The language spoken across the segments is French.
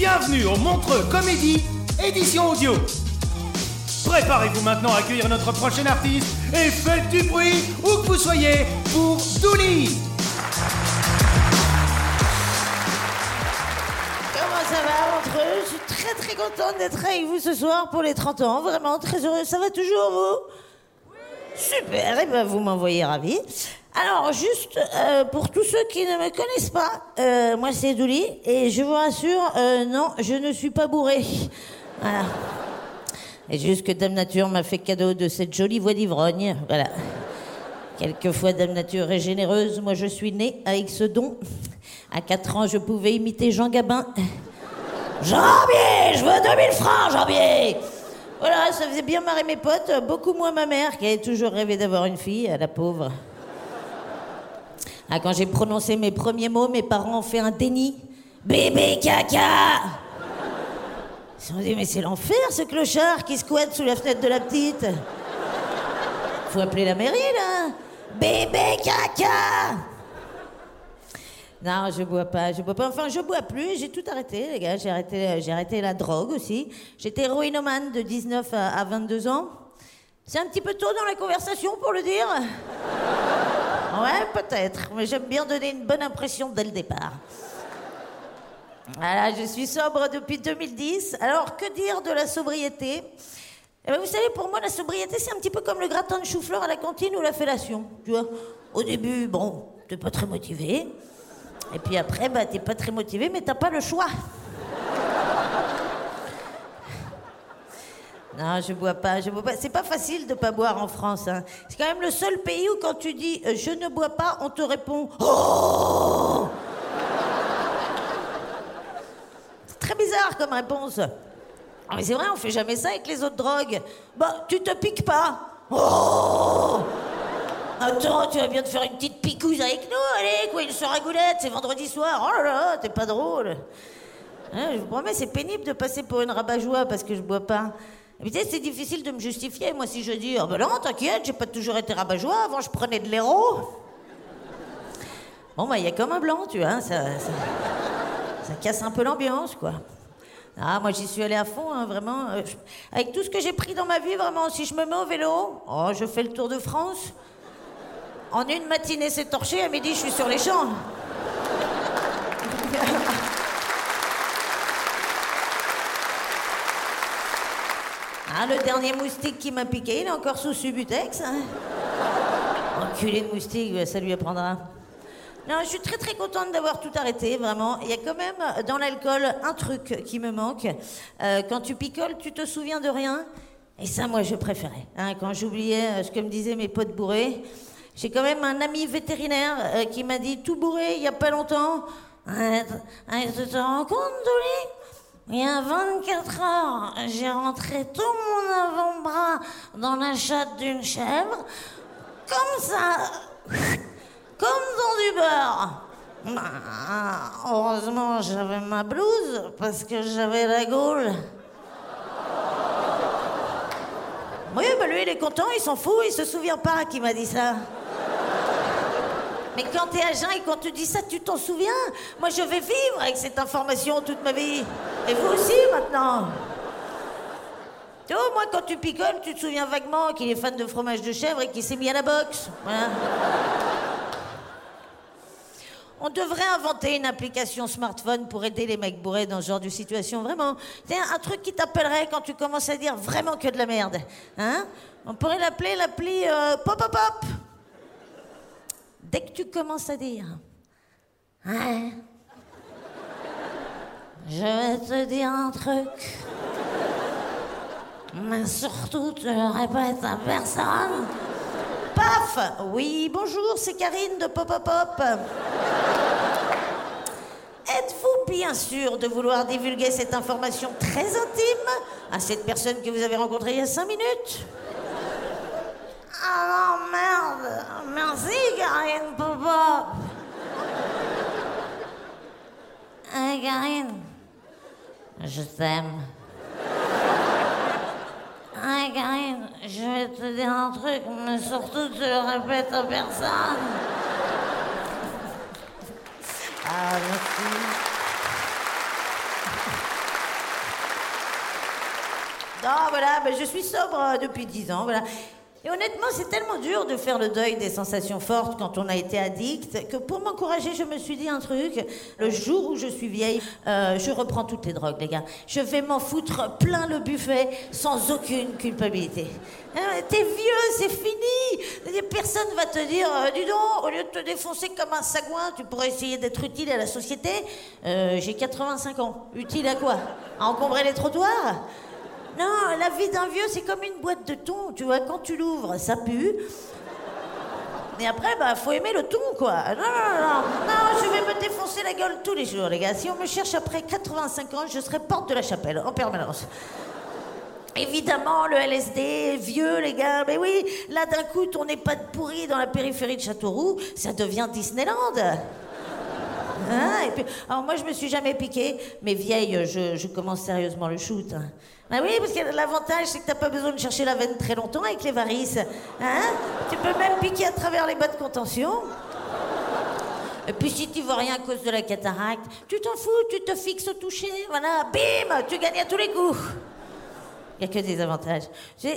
Bienvenue au Montreux Comédie, édition audio. Préparez-vous maintenant à accueillir notre prochain artiste et faites du bruit où que vous soyez pour Douli Comment ça va entre eux Je suis très très contente d'être avec vous ce soir pour les 30 ans. Vraiment très heureuse. Ça va toujours vous? Super, et ben vous m'envoyez ravi. Alors juste euh, pour tous ceux qui ne me connaissent pas, euh, moi c'est Douli et je vous rassure, euh, non, je ne suis pas bourré. Voilà. Et juste que Dame Nature m'a fait cadeau de cette jolie voix d'ivrogne. Voilà. Quelquefois Dame Nature est généreuse, moi je suis née avec ce don. À 4 ans, je pouvais imiter Jean Gabin. Janvier, je veux 2000 francs, Janvier Voilà, ça faisait bien marrer mes potes, beaucoup moins ma mère qui avait toujours rêvé d'avoir une fille, la pauvre. Ah, quand j'ai prononcé mes premiers mots, mes parents ont fait un déni. Bébé caca Ils se sont dit, mais c'est l'enfer ce clochard qui squatte sous la fenêtre de la petite. Faut appeler la mairie là. Bébé caca non, je bois pas, je bois pas. Enfin, je bois plus. J'ai tout arrêté, les gars. J'ai arrêté, la drogue aussi. J'étais héroïnomane de 19 à, à 22 ans. C'est un petit peu tôt dans la conversation pour le dire. Ouais, peut-être. Mais j'aime bien donner une bonne impression dès le départ. Voilà, je suis sobre depuis 2010. Alors, que dire de la sobriété? Eh ben, Vous savez, pour moi, la sobriété, c'est un petit peu comme le gratin de chou-fleur à la cantine ou la fellation. Tu vois, au début, bon, t'es pas très motivé. Et puis après, bah, t'es pas très motivé, mais t'as pas le choix. Non, je bois pas, je bois pas. C'est pas facile de pas boire en France. hein. C'est quand même le seul pays où quand tu dis euh, je ne bois pas, on te répond oh. C'est très bizarre comme réponse. Mais c'est vrai, on fait jamais ça avec les autres drogues. Bah, tu te piques pas. Oh Attends, tu vas bien te faire une petite picouse avec nous, allez, quoi, une soirée goulette, c'est vendredi soir. Oh là là, t'es pas drôle. Hein, je vous promets, c'est pénible de passer pour une rabat-joie parce que je bois pas. C'est difficile de me justifier. Moi, si je dis, oh ben non, t'inquiète, j'ai pas toujours été rabat-joie. Avant, je prenais de l'héros. Bon, bah, il y a comme un blanc, tu vois. Ça, ça, ça casse un peu l'ambiance, quoi. Ah, moi, j'y suis allée à fond, hein, vraiment. Euh, avec tout ce que j'ai pris dans ma vie, vraiment, si je me mets au vélo, oh, je fais le tour de France. En une matinée, c'est torché. À midi, je suis sur les champs. Ah, le dernier moustique qui m'a piqué, il est encore sous Subutex. Hein. Enculé de moustique, ça lui apprendra. Non, je suis très très contente d'avoir tout arrêté, vraiment. Il y a quand même euh, dans l'alcool un truc qui me manque. Euh, quand tu picoles, tu te souviens de rien. Et ça, moi, je préférais. hein. quand j'oubliais euh, ce que me disaient mes potes bourrés, j'ai quand même un ami vétérinaire qui m'a dit tout bourré il y a pas longtemps. Tu te rends compte, Dolly? Il y a 24 heures, j'ai rentré tout mon avant-bras dans la chatte d'une chèvre, comme ça, comme dans du beurre. Bah, heureusement, j'avais ma blouse parce que j'avais la gaule. Oui, bah lui, il est content, il s'en fout, il se souvient pas qui m'a dit ça. Mais quand t'es jeun et qu'on te dit ça, tu t'en souviens? Moi, je vais vivre avec cette information toute ma vie. Et vous aussi, maintenant. Tu moins quand tu picoles, tu te souviens vaguement qu'il est fan de fromage de chèvre et qu'il s'est mis à la boxe. Voilà. On devrait inventer une application smartphone pour aider les mecs bourrés dans ce genre de situation. Vraiment. C'est un truc qui t'appellerait quand tu commences à dire vraiment que de la merde. Hein On pourrait l'appeler l'appli euh, Pop Pop Pop. Dès que tu commences à dire. Hein Je vais te dire un truc. Mais surtout, tu le répètes à personne. Paf Oui, bonjour, c'est Karine de Pop Pop Pop. Êtes-vous bien sûr de vouloir divulguer cette information très intime à cette personne que vous avez rencontrée il y a cinq minutes? Ah non, merde Merci, Karine Pop Pop Hey, Karine, je t'aime. Hey, Karine, je vais te dire un truc, mais surtout tu le répètes à personne. Ah, merci. Non, voilà, ben, je suis sobre euh, depuis 10 ans, voilà. Et honnêtement, c'est tellement dur de faire le deuil des sensations fortes quand on a été addict que pour m'encourager, je me suis dit un truc. Le jour où je suis vieille, euh, je reprends toutes les drogues, les gars. Je vais m'en foutre plein le buffet sans aucune culpabilité. Euh, T'es vieux, c'est fini. Personne va te dire, euh, dis donc, au lieu de te défoncer comme un sagouin, tu pourrais essayer d'être utile à la société. Euh, J'ai 85 ans. Utile à quoi? À encombrer les trottoirs? Non, la vie d'un vieux, c'est comme une boîte de thon, tu vois, quand tu l'ouvres, ça pue. Et après, bah, faut aimer le thon, quoi. Non, non, non, non, je vais me défoncer la gueule tous les jours, les gars. Si on me cherche après 85 ans, je serai porte de la chapelle, en permanence. Évidemment, le LSD, vieux, les gars, mais oui, là d'un coup, ton EHPAD pourri dans la périphérie de Châteauroux, ça devient Disneyland. Hein, alors moi, je me suis jamais piqué, mais vieille, je, commence sérieusement le shoot. hein. Ah oui, parce que l'avantage, c'est que t'as pas besoin de chercher la veine très longtemps avec les varices. Hein tu peux même piquer à travers les bas de contention. Et puis si tu vois rien à cause de la cataracte, tu t'en fous, tu te fixes au toucher, voilà, bim, tu gagnes à tous les coups. Il n'y a que des avantages.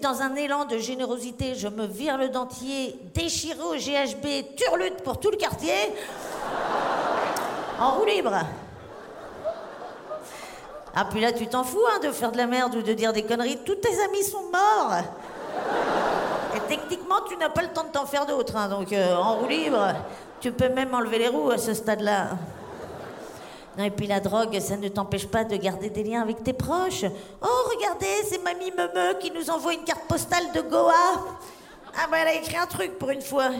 Dans un élan de générosité, je me vire le dentier, déchiré au GHB, turlute pour tout le quartier, en roue libre. Ah, puis là, tu t'en fous hein, de faire de la merde ou de dire des conneries. Tous tes amis sont morts. Et techniquement, tu n'as pas le temps de t'en faire d'autres. hein, donc, euh, en roue libre, tu peux même enlever les roues à ce stade-là. Non, et puis la drogue, ça ne t'empêche pas de garder des liens avec tes proches. Oh, regardez, c'est Mamie Meumeu qui nous envoie une carte postale de Goa. Ah, bah, elle a écrit un truc pour une fois.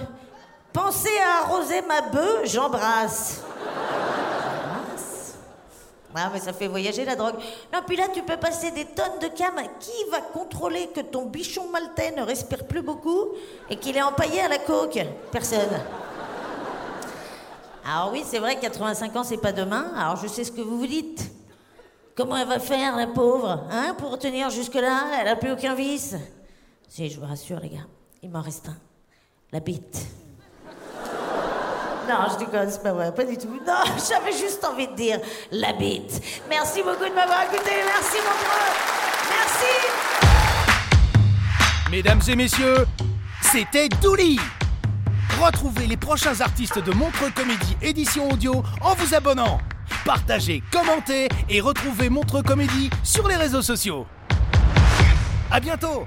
Pensez à arroser ma bœuf, j'embrasse. Ah, mais ça fait voyager la drogue. Non, puis là, tu peux passer des tonnes de cam. Qui va contrôler que ton bichon maltais ne respire plus beaucoup et qu'il est empaillé à la coke? Personne. Alors oui, c'est vrai, 85 ans, c'est pas demain. Alors je sais ce que vous vous dites. Comment elle va faire, la pauvre, hein, pour tenir jusque-là? Elle a plus aucun vice. Si, je vous rassure, les gars, il m'en reste un. La bite. Non, je déconne, c'est pas vrai, pas du tout. Non, j'avais juste envie de dire la bite. Merci beaucoup de m'avoir écouté. Merci, mon frère. Merci. Mesdames et messieurs, c'était Douli Retrouvez les prochains artistes de Montreux Comédie édition audio en vous abonnant. Partagez, commentez et retrouvez Montreux Comédie sur les réseaux sociaux. À bientôt